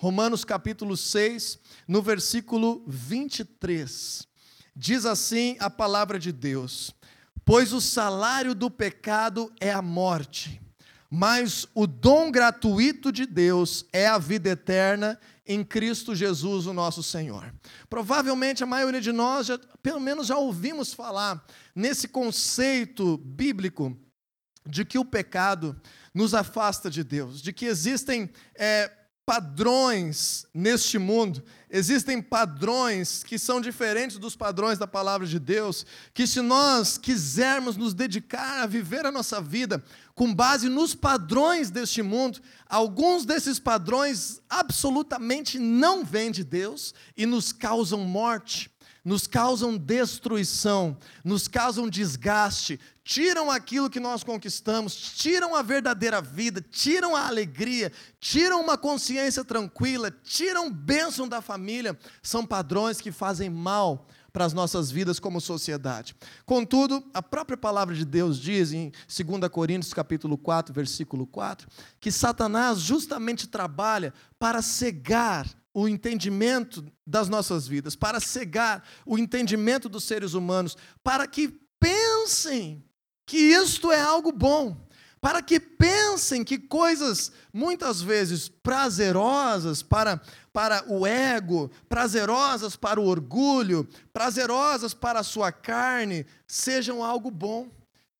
Romanos capítulo 6, no versículo 23. Diz assim a palavra de Deus: Pois o salário do pecado é a morte, mas o dom gratuito de Deus é a vida eterna em Cristo Jesus, o nosso Senhor. Provavelmente a maioria de nós, já, pelo menos, já ouvimos falar nesse conceito bíblico de que o pecado nos afasta de Deus, de que existem é, padrões neste mundo, existem padrões que são diferentes dos padrões da palavra de Deus, que se nós quisermos nos dedicar a viver a nossa vida com base nos padrões deste mundo, alguns desses padrões absolutamente não vêm de Deus e nos causam morte nos causam destruição, nos causam desgaste, tiram aquilo que nós conquistamos, tiram a verdadeira vida, tiram a alegria, tiram uma consciência tranquila, tiram bênção da família. São padrões que fazem mal para as nossas vidas como sociedade. Contudo, a própria palavra de Deus diz em 2 Coríntios capítulo 4, versículo 4, que Satanás justamente trabalha para cegar o entendimento das nossas vidas, para cegar o entendimento dos seres humanos, para que pensem que isto é algo bom, para que pensem que coisas muitas vezes prazerosas para, para o ego, prazerosas para o orgulho, prazerosas para a sua carne, sejam algo bom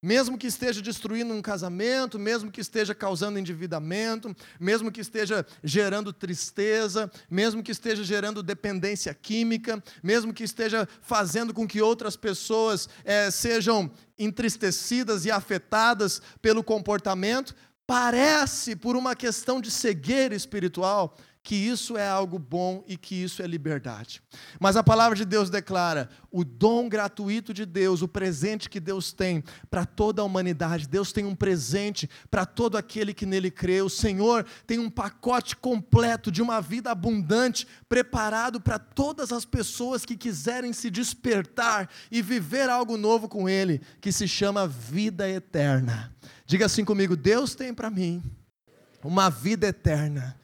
mesmo que esteja destruindo um casamento, mesmo que esteja causando endividamento, mesmo que esteja gerando tristeza, mesmo que esteja gerando dependência química, mesmo que esteja fazendo com que outras pessoas é, sejam entristecidas e afetadas pelo comportamento, parece, por uma questão de cegueira espiritual, que isso é algo bom e que isso é liberdade. Mas a palavra de Deus declara o dom gratuito de Deus, o presente que Deus tem para toda a humanidade. Deus tem um presente para todo aquele que nele crê. O Senhor tem um pacote completo de uma vida abundante preparado para todas as pessoas que quiserem se despertar e viver algo novo com Ele, que se chama vida eterna. Diga assim comigo: Deus tem para mim uma vida eterna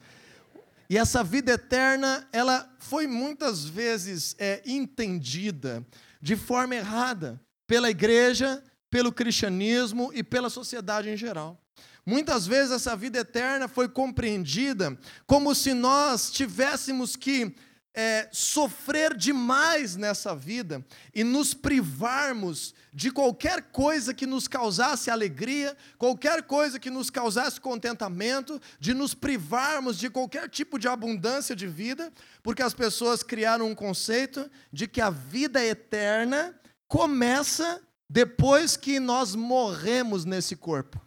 e essa vida eterna, ela foi muitas vezes é, entendida de forma errada pela igreja, pelo cristianismo e pela sociedade em geral. Muitas vezes essa vida eterna foi compreendida como se nós tivéssemos que é, sofrer demais nessa vida e nos privarmos de qualquer coisa que nos causasse alegria, qualquer coisa que nos causasse contentamento, de nos privarmos de qualquer tipo de abundância de vida, porque as pessoas criaram um conceito de que a vida eterna começa depois que nós morremos nesse corpo.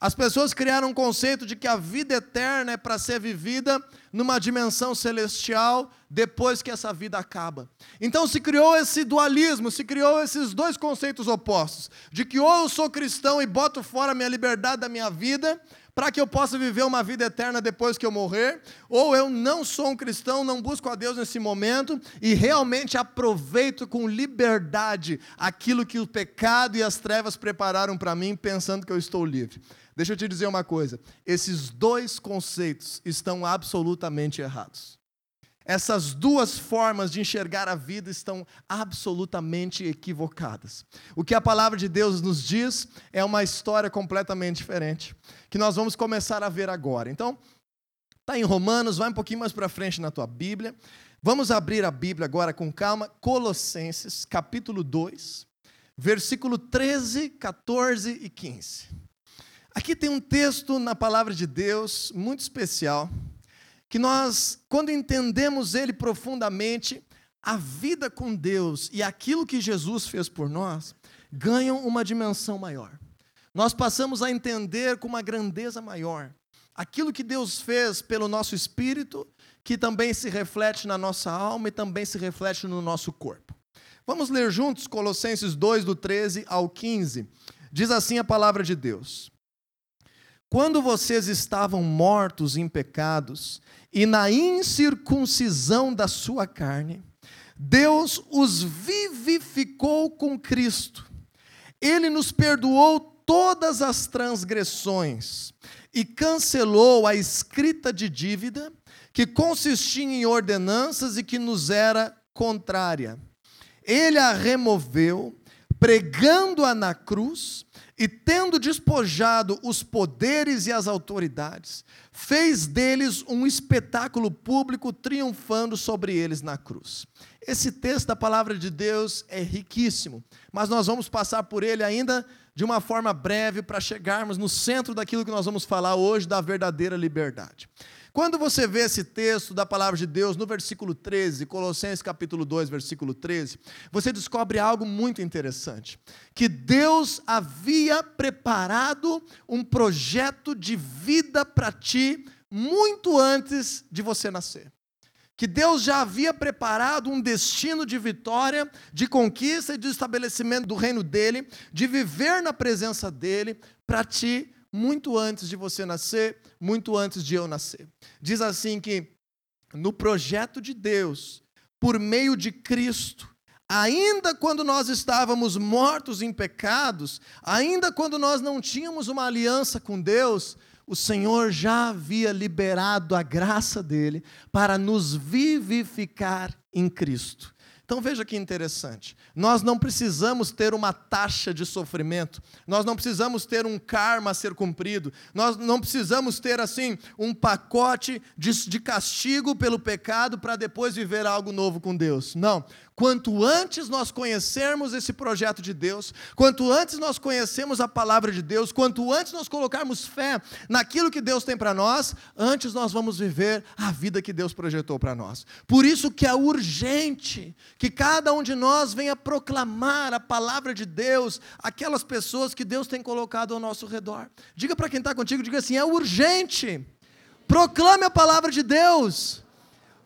As pessoas criaram um conceito de que a vida eterna é para ser vivida numa dimensão celestial depois que essa vida acaba. Então se criou esse dualismo, se criou esses dois conceitos opostos, de que ou eu sou cristão e boto fora a minha liberdade da minha vida, para que eu possa viver uma vida eterna depois que eu morrer, ou eu não sou um cristão, não busco a Deus nesse momento e realmente aproveito com liberdade aquilo que o pecado e as trevas prepararam para mim, pensando que eu estou livre. Deixa eu te dizer uma coisa: esses dois conceitos estão absolutamente errados. Essas duas formas de enxergar a vida estão absolutamente equivocadas. O que a palavra de Deus nos diz é uma história completamente diferente, que nós vamos começar a ver agora. Então, está em Romanos, vai um pouquinho mais para frente na tua Bíblia. Vamos abrir a Bíblia agora com calma, Colossenses, capítulo 2, versículo 13, 14 e 15. Aqui tem um texto na palavra de Deus muito especial, que nós, quando entendemos ele profundamente, a vida com Deus e aquilo que Jesus fez por nós ganham uma dimensão maior. Nós passamos a entender com uma grandeza maior aquilo que Deus fez pelo nosso espírito, que também se reflete na nossa alma e também se reflete no nosso corpo. Vamos ler juntos Colossenses 2, do 13 ao 15. Diz assim a palavra de Deus. Quando vocês estavam mortos em pecados e na incircuncisão da sua carne, Deus os vivificou com Cristo. Ele nos perdoou todas as transgressões e cancelou a escrita de dívida que consistia em ordenanças e que nos era contrária. Ele a removeu, pregando-a na cruz e tendo despojado os poderes e as autoridades, fez deles um espetáculo público, triunfando sobre eles na cruz. Esse texto da palavra de Deus é riquíssimo, mas nós vamos passar por ele ainda de uma forma breve para chegarmos no centro daquilo que nós vamos falar hoje, da verdadeira liberdade. Quando você vê esse texto da palavra de Deus no versículo 13, Colossenses capítulo 2, versículo 13, você descobre algo muito interessante, que Deus havia preparado um projeto de vida para ti muito antes de você nascer. Que Deus já havia preparado um destino de vitória, de conquista e de estabelecimento do reino dele, de viver na presença dele para ti muito antes de você nascer, muito antes de eu nascer. Diz assim que no projeto de Deus, por meio de Cristo, ainda quando nós estávamos mortos em pecados, ainda quando nós não tínhamos uma aliança com Deus, o Senhor já havia liberado a graça dele para nos vivificar em Cristo. Então veja que interessante. Nós não precisamos ter uma taxa de sofrimento, nós não precisamos ter um karma a ser cumprido, nós não precisamos ter assim um pacote de, de castigo pelo pecado para depois viver algo novo com Deus. Não. Quanto antes nós conhecermos esse projeto de Deus, quanto antes nós conhecemos a palavra de Deus, quanto antes nós colocarmos fé naquilo que Deus tem para nós, antes nós vamos viver a vida que Deus projetou para nós. Por isso que é urgente que cada um de nós venha proclamar a palavra de Deus aquelas pessoas que Deus tem colocado ao nosso redor. Diga para quem está contigo, diga assim: é urgente. Proclame a palavra de Deus.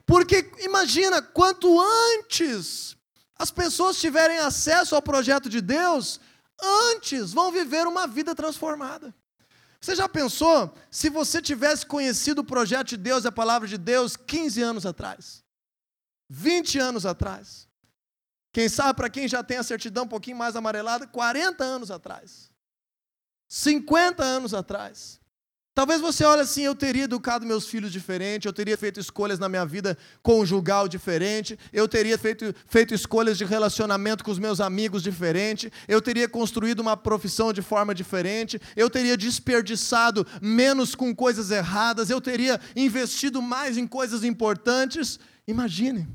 Porque imagina, quanto antes as pessoas tiverem acesso ao projeto de Deus, antes vão viver uma vida transformada. Você já pensou se você tivesse conhecido o projeto de Deus, a palavra de Deus, 15 anos atrás? 20 anos atrás? Quem sabe, para quem já tem a certidão um pouquinho mais amarelada, 40 anos atrás? 50 anos atrás? Talvez você olhe assim, eu teria educado meus filhos diferente, eu teria feito escolhas na minha vida conjugal diferente, eu teria feito, feito escolhas de relacionamento com os meus amigos diferente, eu teria construído uma profissão de forma diferente, eu teria desperdiçado menos com coisas erradas, eu teria investido mais em coisas importantes. Imagine.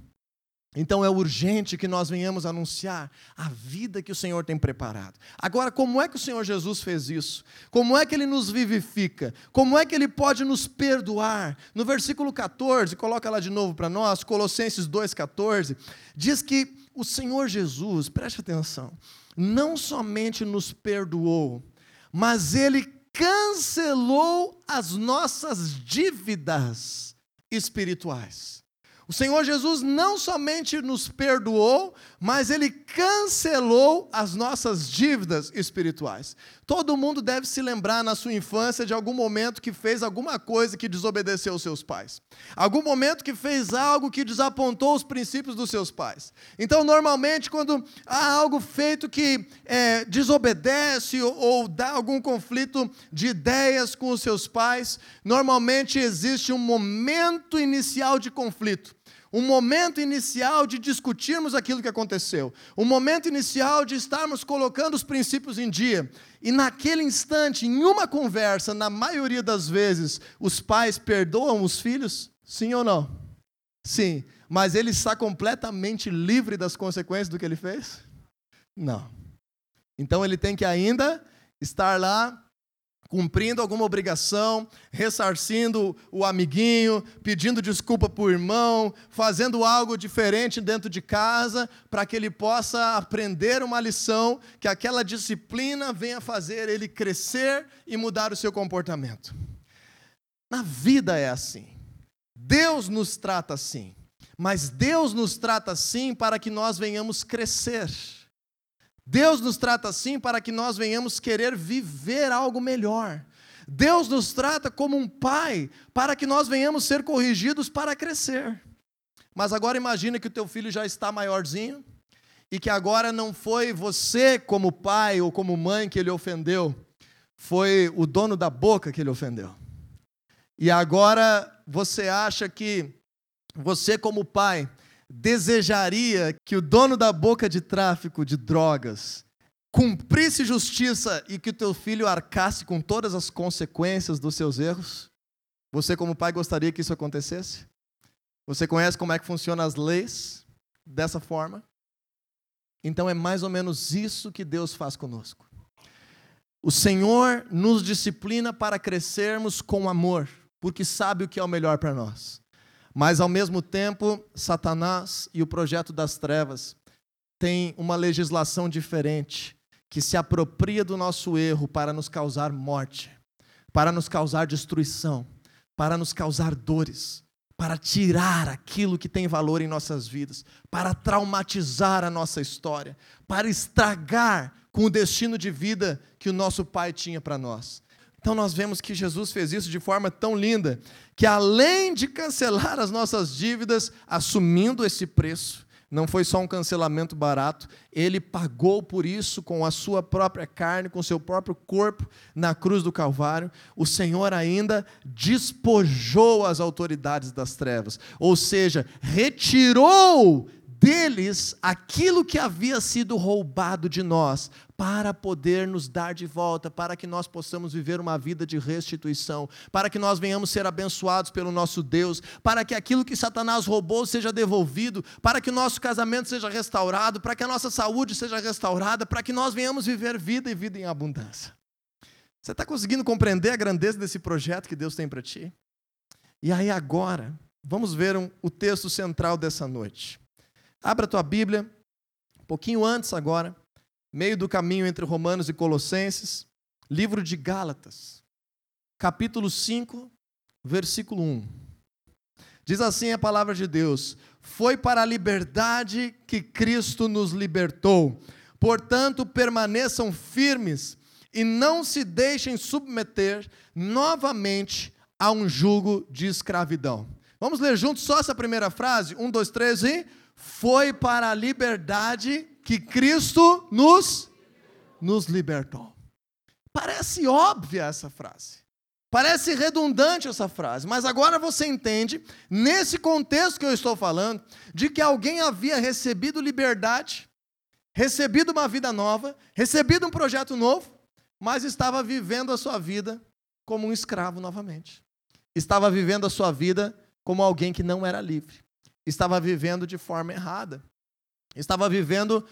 Então é urgente que nós venhamos anunciar a vida que o Senhor tem preparado. Agora, como é que o Senhor Jesus fez isso? Como é que ele nos vivifica? Como é que ele pode nos perdoar? No versículo 14, coloca lá de novo para nós, Colossenses 2,14, diz que o Senhor Jesus, preste atenção, não somente nos perdoou, mas ele cancelou as nossas dívidas espirituais. O Senhor Jesus não somente nos perdoou, mas ele cancelou as nossas dívidas espirituais. Todo mundo deve se lembrar na sua infância de algum momento que fez alguma coisa que desobedeceu os seus pais. Algum momento que fez algo que desapontou os princípios dos seus pais. Então, normalmente, quando há algo feito que é, desobedece ou, ou dá algum conflito de ideias com os seus pais, normalmente existe um momento inicial de conflito um momento inicial de discutirmos aquilo que aconteceu, um momento inicial de estarmos colocando os princípios em dia. E naquele instante, em uma conversa, na maioria das vezes, os pais perdoam os filhos? Sim ou não? Sim. Mas ele está completamente livre das consequências do que ele fez? Não. Então ele tem que ainda estar lá cumprindo alguma obrigação, ressarcindo o amiguinho, pedindo desculpa para o irmão, fazendo algo diferente dentro de casa, para que ele possa aprender uma lição, que aquela disciplina venha fazer ele crescer e mudar o seu comportamento. Na vida é assim. Deus nos trata assim. Mas Deus nos trata assim para que nós venhamos crescer. Deus nos trata assim para que nós venhamos querer viver algo melhor. Deus nos trata como um pai para que nós venhamos ser corrigidos para crescer. Mas agora imagine que o teu filho já está maiorzinho e que agora não foi você como pai ou como mãe que ele ofendeu, foi o dono da boca que ele ofendeu. E agora você acha que você, como pai, desejaria que o dono da boca de tráfico de drogas cumprisse justiça e que o teu filho arcasse com todas as consequências dos seus erros? Você, como pai, gostaria que isso acontecesse? Você conhece como é que funcionam as leis dessa forma? Então é mais ou menos isso que Deus faz conosco. O Senhor nos disciplina para crescermos com amor, porque sabe o que é o melhor para nós. Mas ao mesmo tempo, Satanás e o projeto das trevas têm uma legislação diferente que se apropria do nosso erro para nos causar morte, para nos causar destruição, para nos causar dores, para tirar aquilo que tem valor em nossas vidas, para traumatizar a nossa história, para estragar com o destino de vida que o nosso Pai tinha para nós. Então nós vemos que Jesus fez isso de forma tão linda, que além de cancelar as nossas dívidas, assumindo esse preço, não foi só um cancelamento barato, ele pagou por isso com a sua própria carne, com o seu próprio corpo na cruz do Calvário. O Senhor ainda despojou as autoridades das trevas, ou seja, retirou deles aquilo que havia sido roubado de nós, para poder nos dar de volta, para que nós possamos viver uma vida de restituição, para que nós venhamos ser abençoados pelo nosso Deus, para que aquilo que Satanás roubou seja devolvido, para que o nosso casamento seja restaurado, para que a nossa saúde seja restaurada, para que nós venhamos viver vida e vida em abundância. Você está conseguindo compreender a grandeza desse projeto que Deus tem para ti? E aí agora, vamos ver um, o texto central dessa noite. Abra a tua Bíblia, um pouquinho antes agora, meio do caminho entre Romanos e Colossenses, livro de Gálatas, capítulo 5, versículo 1. Diz assim a palavra de Deus: Foi para a liberdade que Cristo nos libertou. Portanto, permaneçam firmes e não se deixem submeter novamente a um jugo de escravidão. Vamos ler juntos só essa primeira frase? Um, dois, três e foi para a liberdade que Cristo nos, nos libertou. Parece óbvia essa frase. Parece redundante essa frase, mas agora você entende, nesse contexto que eu estou falando, de que alguém havia recebido liberdade, recebido uma vida nova, recebido um projeto novo, mas estava vivendo a sua vida como um escravo novamente. Estava vivendo a sua vida como alguém que não era livre estava vivendo de forma errada. Estava vivendo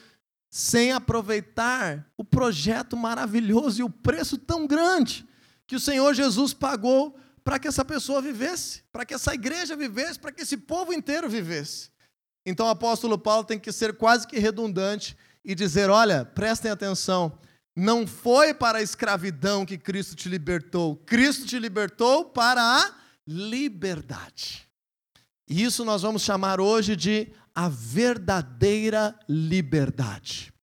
sem aproveitar o projeto maravilhoso e o preço tão grande que o Senhor Jesus pagou para que essa pessoa vivesse, para que essa igreja vivesse, para que esse povo inteiro vivesse. Então o apóstolo Paulo tem que ser quase que redundante e dizer: olha, prestem atenção, não foi para a escravidão que Cristo te libertou, Cristo te libertou para a liberdade. E isso nós vamos chamar hoje de a verdadeira liberdade.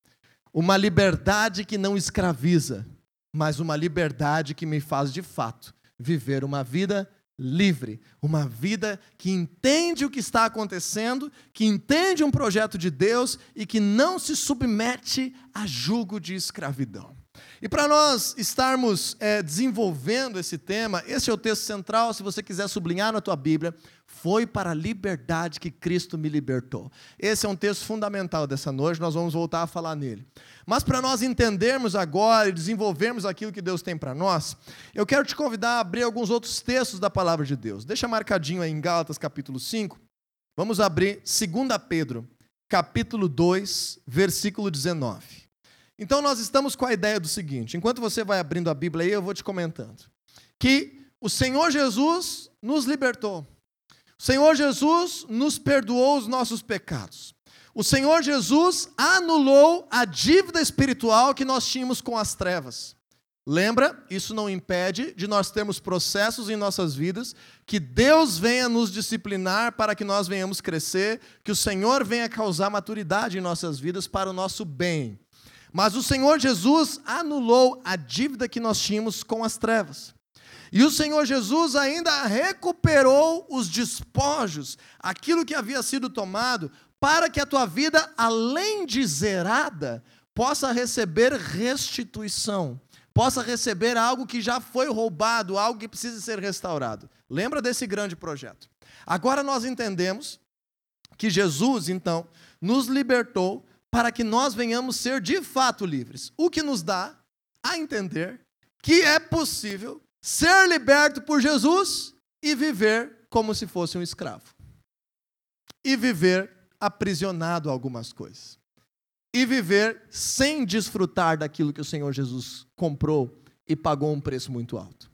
Uma liberdade que não escraviza, mas uma liberdade que me faz de fato viver uma vida livre, uma vida que entende o que está acontecendo, que entende um projeto de Deus e que não se submete a jugo de escravidão. E para nós estarmos é, desenvolvendo esse tema, esse é o texto central, se você quiser sublinhar na tua Bíblia, foi para a liberdade que Cristo me libertou. Esse é um texto fundamental dessa noite, nós vamos voltar a falar nele. Mas para nós entendermos agora e desenvolvermos aquilo que Deus tem para nós, eu quero te convidar a abrir alguns outros textos da palavra de Deus. Deixa marcadinho aí em Gálatas capítulo 5. Vamos abrir 2 Pedro, capítulo 2, versículo 19. Então nós estamos com a ideia do seguinte: enquanto você vai abrindo a Bíblia aí, eu vou te comentando. Que o Senhor Jesus nos libertou. O Senhor Jesus nos perdoou os nossos pecados. O Senhor Jesus anulou a dívida espiritual que nós tínhamos com as trevas. Lembra? Isso não impede de nós termos processos em nossas vidas, que Deus venha nos disciplinar para que nós venhamos crescer, que o Senhor venha causar maturidade em nossas vidas para o nosso bem. Mas o Senhor Jesus anulou a dívida que nós tínhamos com as trevas. E o Senhor Jesus ainda recuperou os despojos, aquilo que havia sido tomado, para que a tua vida, além de zerada, possa receber restituição, possa receber algo que já foi roubado, algo que precisa ser restaurado. Lembra desse grande projeto. Agora nós entendemos que Jesus, então, nos libertou para que nós venhamos ser de fato livres. O que nos dá a entender que é possível ser liberto por Jesus e viver como se fosse um escravo. E viver aprisionado a algumas coisas. E viver sem desfrutar daquilo que o Senhor Jesus comprou e pagou um preço muito alto.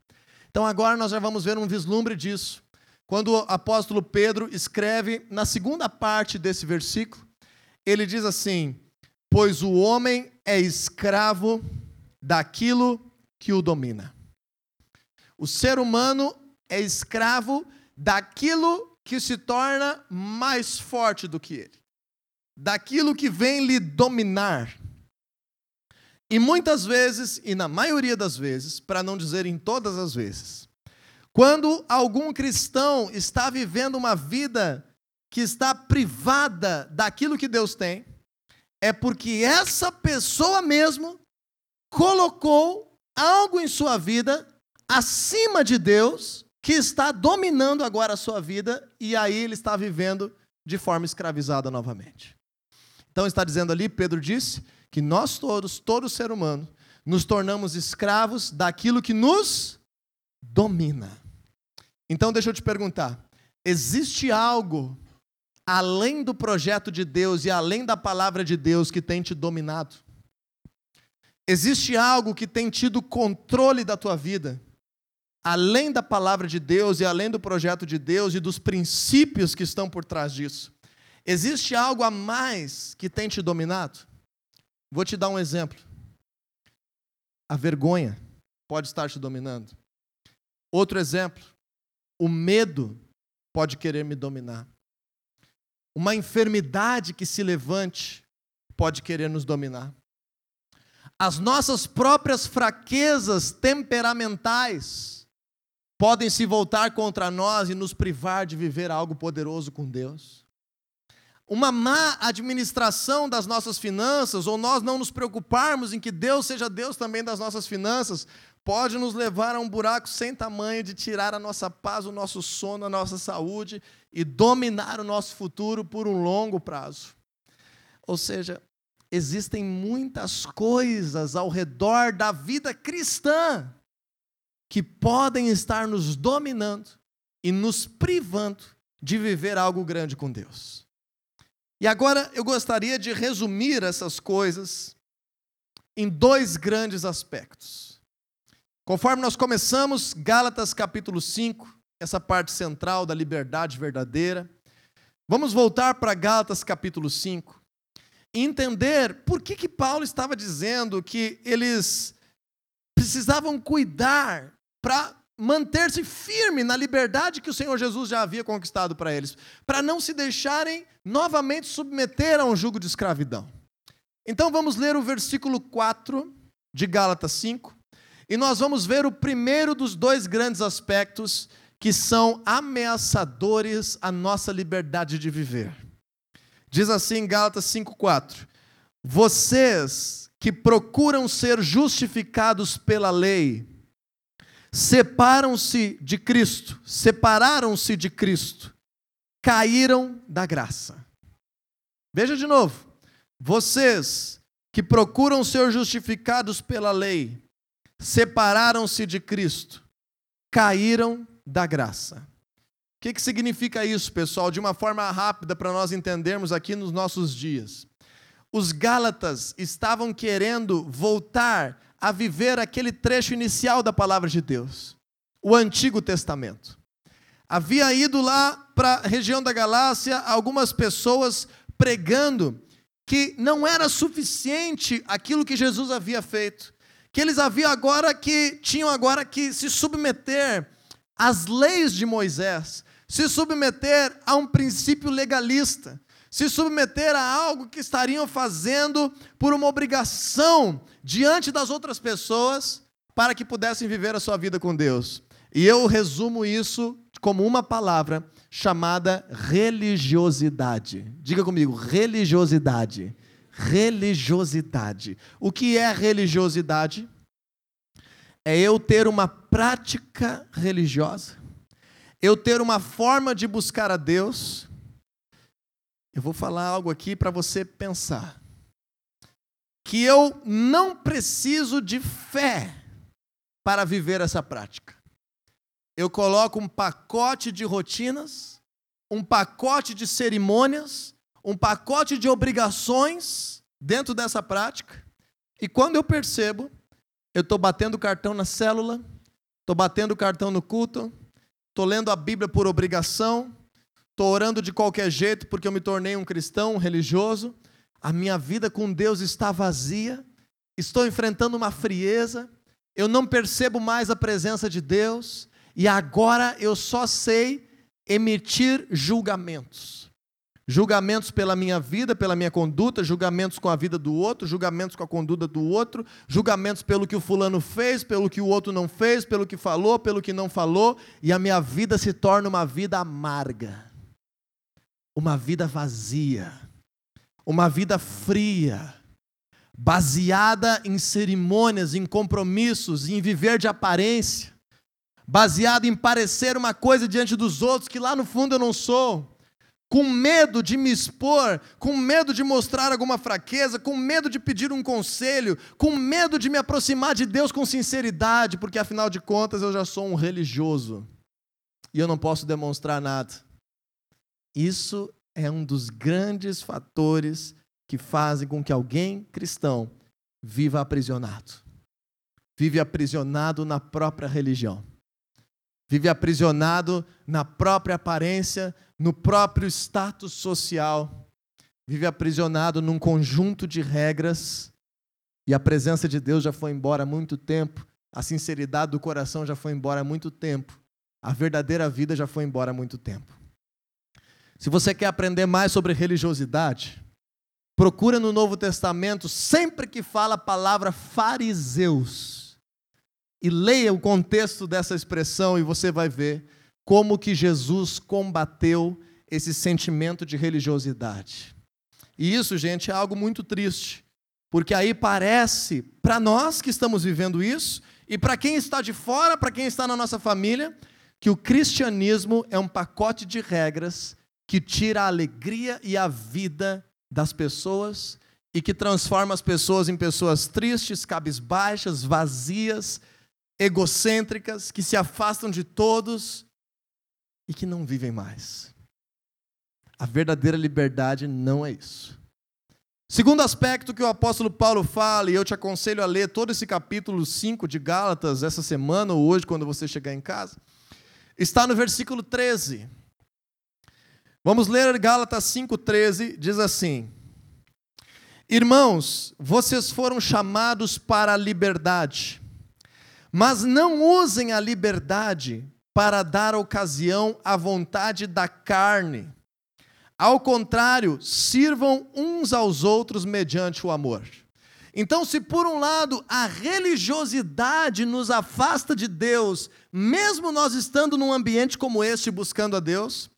Então agora nós já vamos ver um vislumbre disso. Quando o apóstolo Pedro escreve na segunda parte desse versículo, ele diz assim: Pois o homem é escravo daquilo que o domina. O ser humano é escravo daquilo que se torna mais forte do que ele, daquilo que vem lhe dominar. E muitas vezes, e na maioria das vezes, para não dizer em todas as vezes, quando algum cristão está vivendo uma vida que está privada daquilo que Deus tem, é porque essa pessoa mesmo colocou algo em sua vida acima de Deus que está dominando agora a sua vida e aí ele está vivendo de forma escravizada novamente. Então está dizendo ali, Pedro disse, que nós todos, todo ser humano, nos tornamos escravos daquilo que nos domina. Então deixa eu te perguntar: existe algo além do projeto de Deus e além da palavra de Deus que tem te dominado? Existe algo que tem tido controle da tua vida? Além da palavra de Deus e além do projeto de Deus e dos princípios que estão por trás disso? Existe algo a mais que tem te dominado? Vou te dar um exemplo. A vergonha pode estar te dominando. Outro exemplo, o medo pode querer me dominar. Uma enfermidade que se levante pode querer nos dominar. As nossas próprias fraquezas temperamentais podem se voltar contra nós e nos privar de viver algo poderoso com Deus. Uma má administração das nossas finanças, ou nós não nos preocuparmos em que Deus seja Deus também das nossas finanças, pode nos levar a um buraco sem tamanho de tirar a nossa paz, o nosso sono, a nossa saúde e dominar o nosso futuro por um longo prazo. Ou seja, existem muitas coisas ao redor da vida cristã que podem estar nos dominando e nos privando de viver algo grande com Deus. E agora eu gostaria de resumir essas coisas em dois grandes aspectos. Conforme nós começamos, Gálatas capítulo 5, essa parte central da liberdade verdadeira. Vamos voltar para Gálatas capítulo 5 e entender por que, que Paulo estava dizendo que eles precisavam cuidar para manter-se firme na liberdade que o Senhor Jesus já havia conquistado para eles, para não se deixarem novamente submeter a um jugo de escravidão. Então vamos ler o versículo 4 de Gálatas 5. E nós vamos ver o primeiro dos dois grandes aspectos que são ameaçadores à nossa liberdade de viver. Diz assim em Gálatas 5:4: Vocês que procuram ser justificados pela lei, separam-se de Cristo, separaram-se de Cristo, caíram da graça. Veja de novo. Vocês que procuram ser justificados pela lei, separaram-se de Cristo, caíram da graça. O que, que significa isso, pessoal? De uma forma rápida para nós entendermos aqui nos nossos dias. Os Gálatas estavam querendo voltar a viver aquele trecho inicial da palavra de Deus, o Antigo Testamento. Havia ido lá para a região da Galácia algumas pessoas pregando que não era suficiente aquilo que Jesus havia feito, que eles haviam agora que tinham agora que se submeter às leis de Moisés, se submeter a um princípio legalista, se submeter a algo que estariam fazendo por uma obrigação diante das outras pessoas para que pudessem viver a sua vida com Deus. E eu resumo isso como uma palavra chamada religiosidade. Diga comigo, religiosidade religiosidade. O que é religiosidade? é eu ter uma prática religiosa, eu ter uma forma de buscar a Deus. Eu vou falar algo aqui para você pensar. Que eu não preciso de fé para viver essa prática. Eu coloco um pacote de rotinas, um pacote de cerimônias, um pacote de obrigações dentro dessa prática, e quando eu percebo, eu estou batendo cartão na célula, estou batendo cartão no culto, estou lendo a Bíblia por obrigação, estou orando de qualquer jeito porque eu me tornei um cristão, um religioso, a minha vida com Deus está vazia, estou enfrentando uma frieza, eu não percebo mais a presença de Deus, e agora eu só sei emitir julgamentos julgamentos pela minha vida, pela minha conduta, julgamentos com a vida do outro, julgamentos com a conduta do outro, julgamentos pelo que o fulano fez, pelo que o outro não fez, pelo que falou, pelo que não falou, e a minha vida se torna uma vida amarga, uma vida vazia, uma vida fria, baseada em cerimônias, em compromissos, em viver de aparência, baseada em parecer uma coisa diante dos outros que lá no fundo eu não sou com medo de me expor, com medo de mostrar alguma fraqueza, com medo de pedir um conselho, com medo de me aproximar de Deus com sinceridade, porque afinal de contas eu já sou um religioso e eu não posso demonstrar nada. Isso é um dos grandes fatores que fazem com que alguém cristão viva aprisionado. Vive aprisionado na própria religião. Vive aprisionado na própria aparência, no próprio status social, vive aprisionado num conjunto de regras, e a presença de Deus já foi embora há muito tempo, a sinceridade do coração já foi embora há muito tempo, a verdadeira vida já foi embora há muito tempo. Se você quer aprender mais sobre religiosidade, procura no Novo Testamento, sempre que fala a palavra fariseus, e leia o contexto dessa expressão e você vai ver como que Jesus combateu esse sentimento de religiosidade. E isso, gente, é algo muito triste, porque aí parece, para nós que estamos vivendo isso, e para quem está de fora, para quem está na nossa família, que o cristianismo é um pacote de regras que tira a alegria e a vida das pessoas e que transforma as pessoas em pessoas tristes, cabisbaixas, vazias, egocêntricas, que se afastam de todos e que não vivem mais. A verdadeira liberdade não é isso. Segundo aspecto que o apóstolo Paulo fala, e eu te aconselho a ler todo esse capítulo 5 de Gálatas essa semana ou hoje, quando você chegar em casa, está no versículo 13. Vamos ler Gálatas 5,13, diz assim: Irmãos, vocês foram chamados para a liberdade, mas não usem a liberdade para dar ocasião à vontade da carne. Ao contrário, sirvam uns aos outros mediante o amor. Então, se por um lado a religiosidade nos afasta de Deus, mesmo nós estando num ambiente como este buscando a Deus,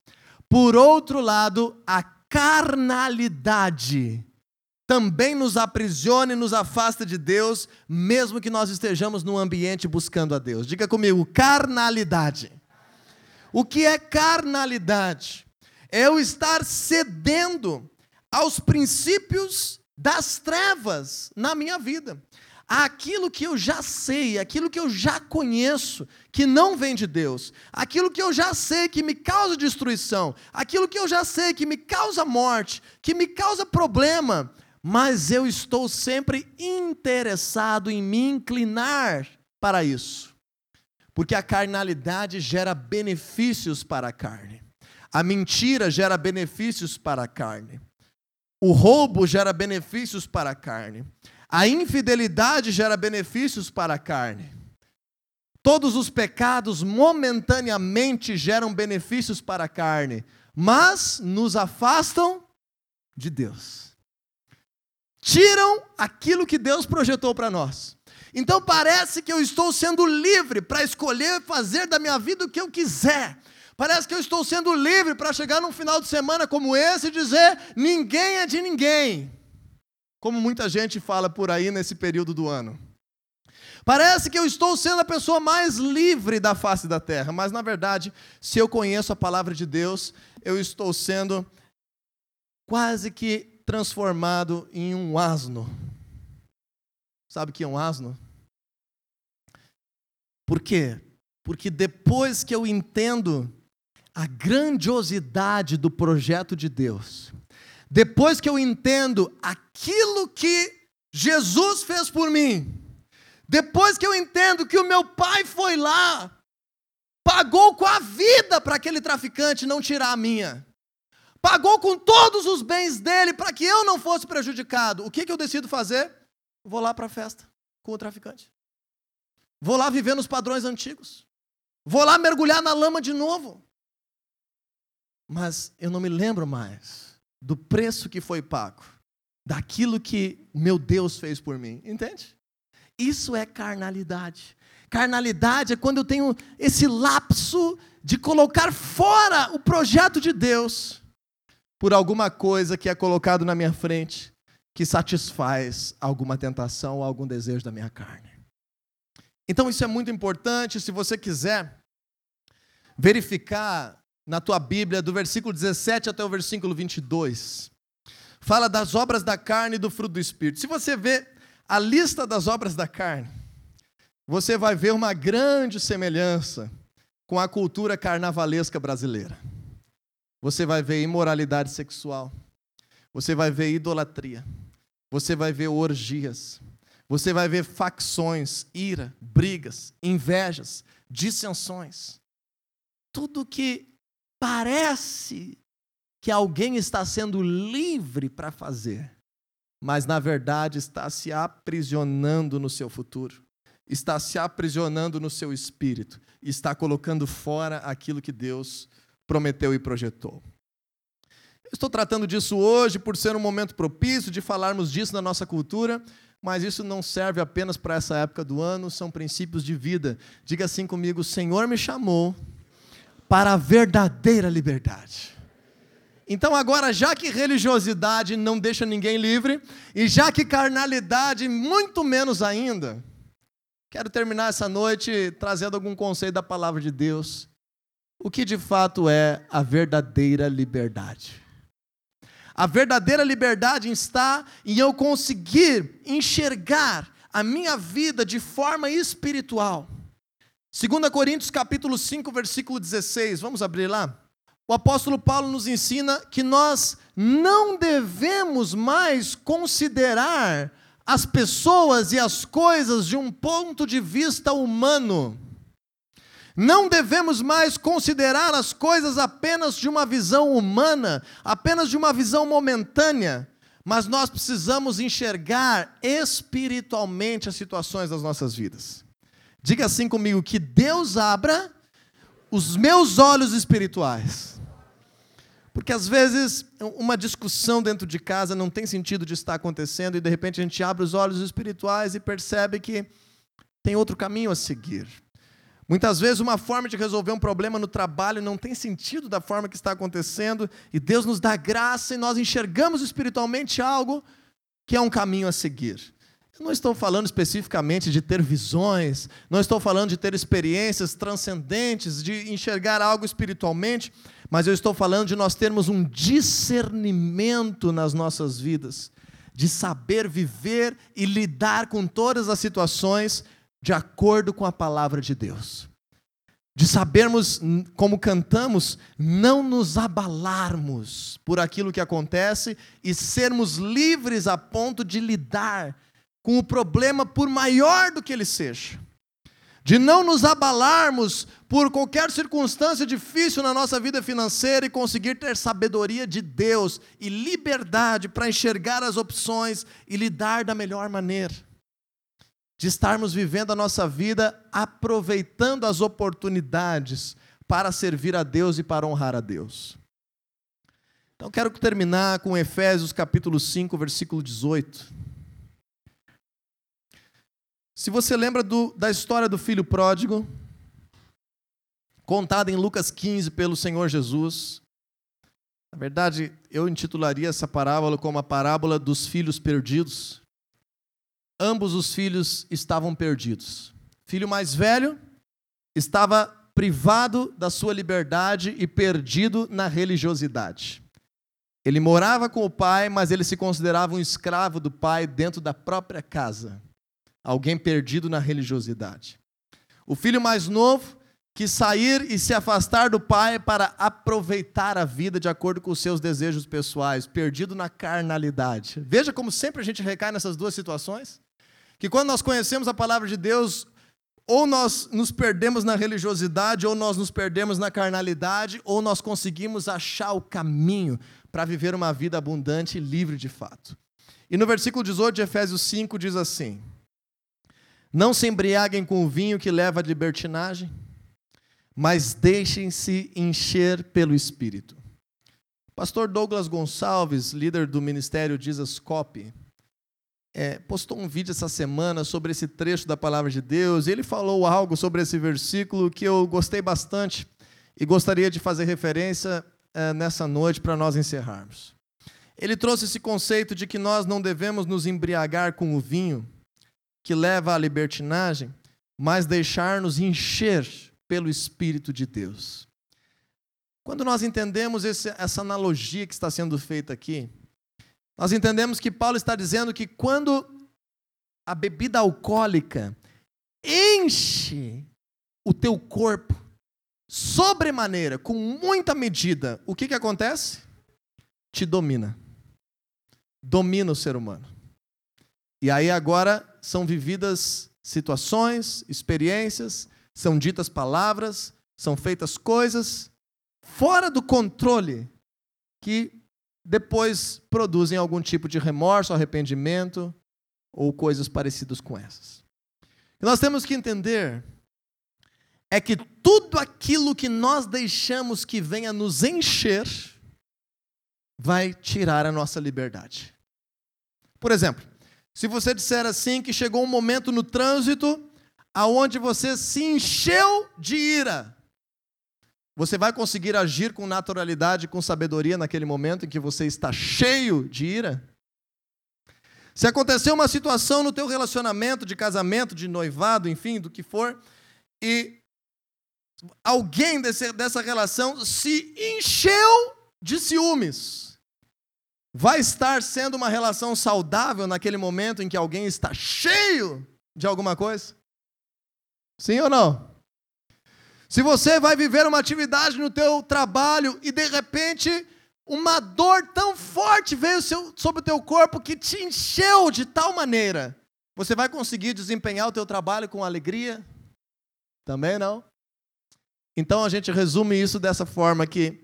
por outro lado, a carnalidade também nos aprisiona e nos afasta de Deus, mesmo que nós estejamos num ambiente buscando a Deus. Diga comigo, carnalidade. O que é carnalidade? É eu estar cedendo aos princípios das trevas na minha vida. Aquilo que eu já sei, aquilo que eu já conheço, que não vem de Deus, aquilo que eu já sei que me causa destruição, aquilo que eu já sei que me causa morte, que me causa problema, mas eu estou sempre interessado em me inclinar para isso. Porque a carnalidade gera benefícios para a carne. A mentira gera benefícios para a carne. O roubo gera benefícios para a carne. A infidelidade gera benefícios para a carne. Todos os pecados momentaneamente geram benefícios para a carne, mas nos afastam de Deus tiram aquilo que Deus projetou para nós. Então parece que eu estou sendo livre para escolher fazer da minha vida o que eu quiser. Parece que eu estou sendo livre para chegar num final de semana como esse e dizer: ninguém é de ninguém. Como muita gente fala por aí nesse período do ano. Parece que eu estou sendo a pessoa mais livre da face da terra, mas na verdade, se eu conheço a palavra de Deus, eu estou sendo quase que transformado em um asno. Sabe o que é um asno? Por quê? Porque depois que eu entendo a grandiosidade do projeto de Deus, depois que eu entendo aquilo que Jesus fez por mim, depois que eu entendo que o meu pai foi lá, pagou com a vida para aquele traficante não tirar a minha, pagou com todos os bens dele para que eu não fosse prejudicado, o que, que eu decido fazer? Vou lá para a festa com o traficante. Vou lá viver nos padrões antigos. Vou lá mergulhar na lama de novo. Mas eu não me lembro mais do preço que foi pago, daquilo que meu Deus fez por mim. Entende? Isso é carnalidade. Carnalidade é quando eu tenho esse lapso de colocar fora o projeto de Deus por alguma coisa que é colocado na minha frente que satisfaz alguma tentação ou algum desejo da minha carne. Então isso é muito importante, se você quiser verificar na tua Bíblia, do versículo 17 até o versículo 22. Fala das obras da carne e do fruto do Espírito. Se você vê a lista das obras da carne, você vai ver uma grande semelhança com a cultura carnavalesca brasileira. Você vai ver imoralidade sexual, você vai ver idolatria, você vai ver orgias, você vai ver facções, ira, brigas, invejas, dissensões. Tudo que parece que alguém está sendo livre para fazer, mas na verdade está se aprisionando no seu futuro, está se aprisionando no seu espírito, está colocando fora aquilo que Deus prometeu e projetou. estou tratando disso hoje por ser um momento propício de falarmos disso na nossa cultura, mas isso não serve apenas para essa época do ano, são princípios de vida. Diga assim comigo: o Senhor me chamou para a verdadeira liberdade. Então, agora, já que religiosidade não deixa ninguém livre, e já que carnalidade, muito menos ainda, quero terminar essa noite trazendo algum conceito da palavra de Deus. O que de fato é a verdadeira liberdade? A verdadeira liberdade está em eu conseguir enxergar a minha vida de forma espiritual. 2 Coríntios capítulo 5, versículo 16, vamos abrir lá? O apóstolo Paulo nos ensina que nós não devemos mais considerar as pessoas e as coisas de um ponto de vista humano. Não devemos mais considerar as coisas apenas de uma visão humana, apenas de uma visão momentânea, mas nós precisamos enxergar espiritualmente as situações das nossas vidas. Diga assim comigo: que Deus abra os meus olhos espirituais. Porque às vezes uma discussão dentro de casa não tem sentido de estar acontecendo e de repente a gente abre os olhos espirituais e percebe que tem outro caminho a seguir. Muitas vezes, uma forma de resolver um problema no trabalho não tem sentido da forma que está acontecendo, e Deus nos dá graça e nós enxergamos espiritualmente algo que é um caminho a seguir. Eu não estou falando especificamente de ter visões, não estou falando de ter experiências transcendentes, de enxergar algo espiritualmente, mas eu estou falando de nós termos um discernimento nas nossas vidas, de saber viver e lidar com todas as situações de acordo com a palavra de Deus. De sabermos, como cantamos, não nos abalarmos por aquilo que acontece e sermos livres a ponto de lidar com o problema, por maior do que ele seja. De não nos abalarmos por qualquer circunstância difícil na nossa vida financeira e conseguir ter sabedoria de Deus e liberdade para enxergar as opções e lidar da melhor maneira de estarmos vivendo a nossa vida aproveitando as oportunidades para servir a Deus e para honrar a Deus. Então quero terminar com Efésios capítulo 5, versículo 18. Se você lembra do, da história do filho pródigo, contada em Lucas 15 pelo Senhor Jesus, na verdade, eu intitularia essa parábola como a parábola dos filhos perdidos. Ambos os filhos estavam perdidos. Filho mais velho estava privado da sua liberdade e perdido na religiosidade. Ele morava com o pai, mas ele se considerava um escravo do pai dentro da própria casa. Alguém perdido na religiosidade. O filho mais novo quis sair e se afastar do pai para aproveitar a vida de acordo com os seus desejos pessoais, perdido na carnalidade. Veja como sempre a gente recai nessas duas situações. Que quando nós conhecemos a palavra de Deus, ou nós nos perdemos na religiosidade, ou nós nos perdemos na carnalidade, ou nós conseguimos achar o caminho para viver uma vida abundante e livre de fato. E no versículo 18 de Efésios 5 diz assim: Não se embriaguem com o vinho que leva à libertinagem, mas deixem-se encher pelo Espírito. Pastor Douglas Gonçalves, líder do ministério Jesus Copy, é, postou um vídeo essa semana sobre esse trecho da palavra de Deus, e ele falou algo sobre esse versículo que eu gostei bastante e gostaria de fazer referência é, nessa noite para nós encerrarmos. Ele trouxe esse conceito de que nós não devemos nos embriagar com o vinho que leva à libertinagem, mas deixar-nos encher pelo Espírito de Deus. Quando nós entendemos esse, essa analogia que está sendo feita aqui, nós entendemos que Paulo está dizendo que quando a bebida alcoólica enche o teu corpo sobremaneira, com muita medida, o que, que acontece? Te domina. Domina o ser humano. E aí agora são vividas situações, experiências, são ditas palavras, são feitas coisas fora do controle que depois produzem algum tipo de remorso, arrependimento ou coisas parecidas com essas. E nós temos que entender é que tudo aquilo que nós deixamos que venha nos encher vai tirar a nossa liberdade. Por exemplo, se você disser assim que chegou um momento no trânsito aonde você se encheu de ira, você vai conseguir agir com naturalidade, com sabedoria naquele momento em que você está cheio de ira? Se acontecer uma situação no teu relacionamento de casamento, de noivado, enfim, do que for, e alguém desse, dessa relação se encheu de ciúmes, vai estar sendo uma relação saudável naquele momento em que alguém está cheio de alguma coisa? Sim ou não? Se você vai viver uma atividade no teu trabalho e de repente uma dor tão forte veio sobre o teu corpo que te encheu de tal maneira, você vai conseguir desempenhar o teu trabalho com alegria? Também não. Então a gente resume isso dessa forma que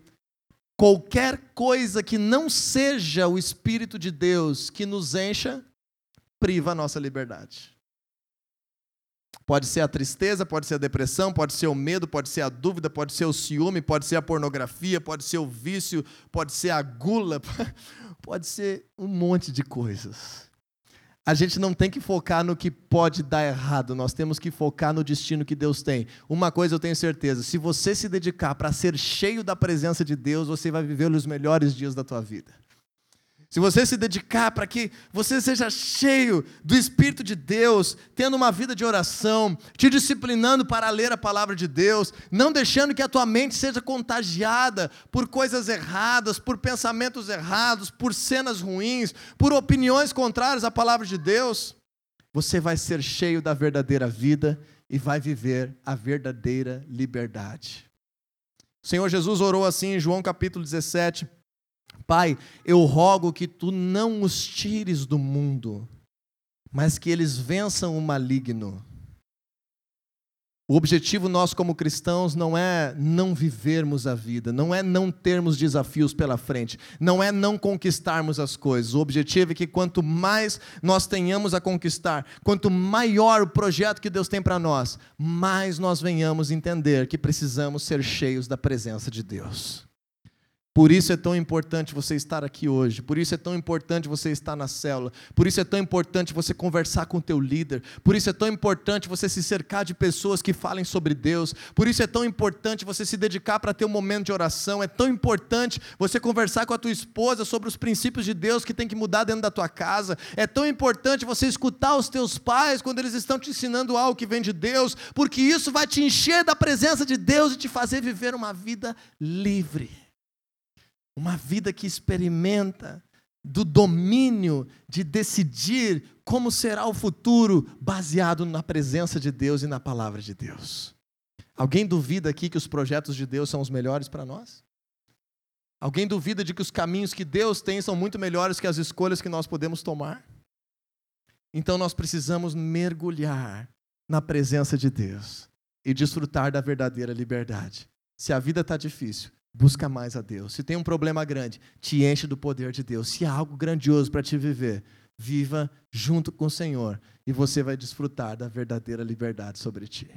qualquer coisa que não seja o espírito de Deus que nos encha priva a nossa liberdade. Pode ser a tristeza, pode ser a depressão, pode ser o medo, pode ser a dúvida, pode ser o ciúme, pode ser a pornografia, pode ser o vício, pode ser a gula, pode ser um monte de coisas. A gente não tem que focar no que pode dar errado, nós temos que focar no destino que Deus tem. Uma coisa eu tenho certeza: se você se dedicar para ser cheio da presença de Deus, você vai viver os melhores dias da tua vida se você se dedicar para que você seja cheio do Espírito de Deus, tendo uma vida de oração, te disciplinando para ler a palavra de Deus, não deixando que a tua mente seja contagiada por coisas erradas, por pensamentos errados, por cenas ruins, por opiniões contrárias à palavra de Deus, você vai ser cheio da verdadeira vida e vai viver a verdadeira liberdade. O Senhor Jesus orou assim em João capítulo 17, Pai, eu rogo que tu não os tires do mundo, mas que eles vençam o maligno. O objetivo nosso como cristãos não é não vivermos a vida, não é não termos desafios pela frente, não é não conquistarmos as coisas. O objetivo é que quanto mais nós tenhamos a conquistar, quanto maior o projeto que Deus tem para nós, mais nós venhamos entender que precisamos ser cheios da presença de Deus. Por isso é tão importante você estar aqui hoje. Por isso é tão importante você estar na célula. Por isso é tão importante você conversar com o teu líder. Por isso é tão importante você se cercar de pessoas que falem sobre Deus. Por isso é tão importante você se dedicar para ter um momento de oração. É tão importante você conversar com a tua esposa sobre os princípios de Deus que tem que mudar dentro da tua casa. É tão importante você escutar os teus pais quando eles estão te ensinando algo que vem de Deus, porque isso vai te encher da presença de Deus e te fazer viver uma vida livre. Uma vida que experimenta do domínio de decidir como será o futuro baseado na presença de Deus e na palavra de Deus. Alguém duvida aqui que os projetos de Deus são os melhores para nós? Alguém duvida de que os caminhos que Deus tem são muito melhores que as escolhas que nós podemos tomar? Então nós precisamos mergulhar na presença de Deus e desfrutar da verdadeira liberdade. Se a vida está difícil, busca mais a Deus. Se tem um problema grande, te enche do poder de Deus. Se há algo grandioso para te viver, viva junto com o Senhor e você vai desfrutar da verdadeira liberdade sobre ti.